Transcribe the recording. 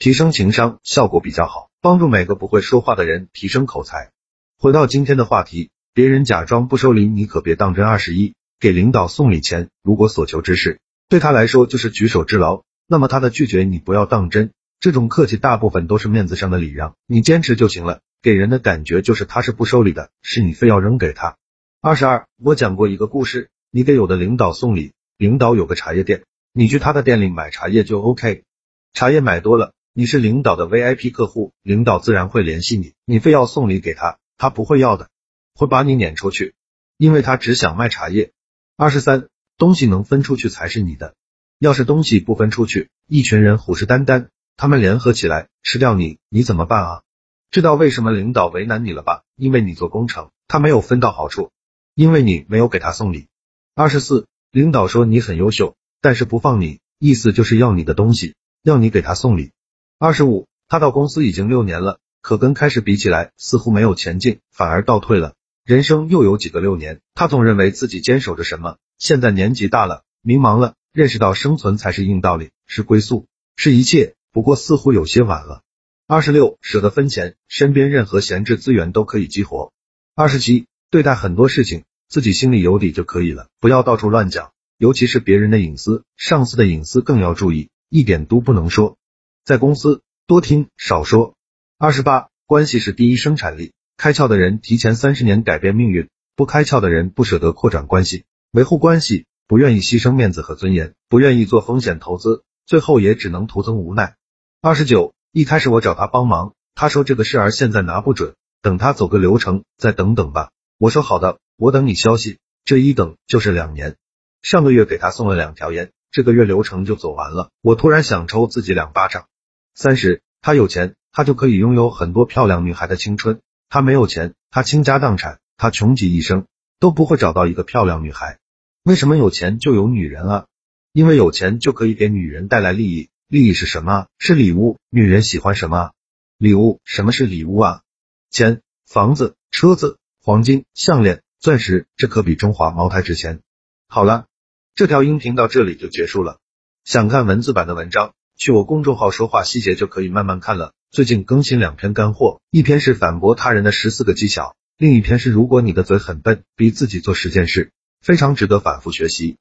提升情商效果比较好，帮助每个不会说话的人提升口才。回到今天的话题，别人假装不收礼，你可别当真。二十一，给领导送礼前，如果所求之事对他来说就是举手之劳，那么他的拒绝你不要当真。这种客气大部分都是面子上的礼让，你坚持就行了。给人的感觉就是他是不收礼的，是你非要扔给他。二十二，我讲过一个故事，你给有的领导送礼，领导有个茶叶店，你去他的店里买茶叶就 OK，茶叶买多了。你是领导的 VIP 客户，领导自然会联系你。你非要送礼给他，他不会要的，会把你撵出去，因为他只想卖茶叶。二十三，东西能分出去才是你的，要是东西不分出去，一群人虎视眈眈，他们联合起来吃掉你，你怎么办啊？知道为什么领导为难你了吧？因为你做工程，他没有分到好处，因为你没有给他送礼。二十四，领导说你很优秀，但是不放你，意思就是要你的东西，要你给他送礼。二十五，他到公司已经六年了，可跟开始比起来，似乎没有前进，反而倒退了。人生又有几个六年？他总认为自己坚守着什么，现在年纪大了，迷茫了，认识到生存才是硬道理，是归宿，是一切。不过似乎有些晚了。二十六，舍得分钱，身边任何闲置资源都可以激活。二十七，对待很多事情，自己心里有底就可以了，不要到处乱讲，尤其是别人的隐私，上司的隐私更要注意，一点都不能说。在公司多听少说。二十八，关系是第一生产力。开窍的人提前三十年改变命运，不开窍的人不舍得扩展关系，维护关系，不愿意牺牲面子和尊严，不愿意做风险投资，最后也只能徒增无奈。二十九，一开始我找他帮忙，他说这个事儿现在拿不准，等他走个流程再等等吧。我说好的，我等你消息。这一等就是两年。上个月给他送了两条烟，这个月流程就走完了，我突然想抽自己两巴掌。三十，他有钱，他就可以拥有很多漂亮女孩的青春；他没有钱，他倾家荡产，他穷极一生都不会找到一个漂亮女孩。为什么有钱就有女人啊？因为有钱就可以给女人带来利益，利益是什么？是礼物。女人喜欢什么？礼物。什么是礼物啊？钱、房子、车子、黄金、项链、钻石，这可比中华茅台值钱。好了，这条音频到这里就结束了。想看文字版的文章？去我公众号说话细节就可以慢慢看了。最近更新两篇干货，一篇是反驳他人的十四个技巧，另一篇是如果你的嘴很笨，逼自己做十件事，非常值得反复学习。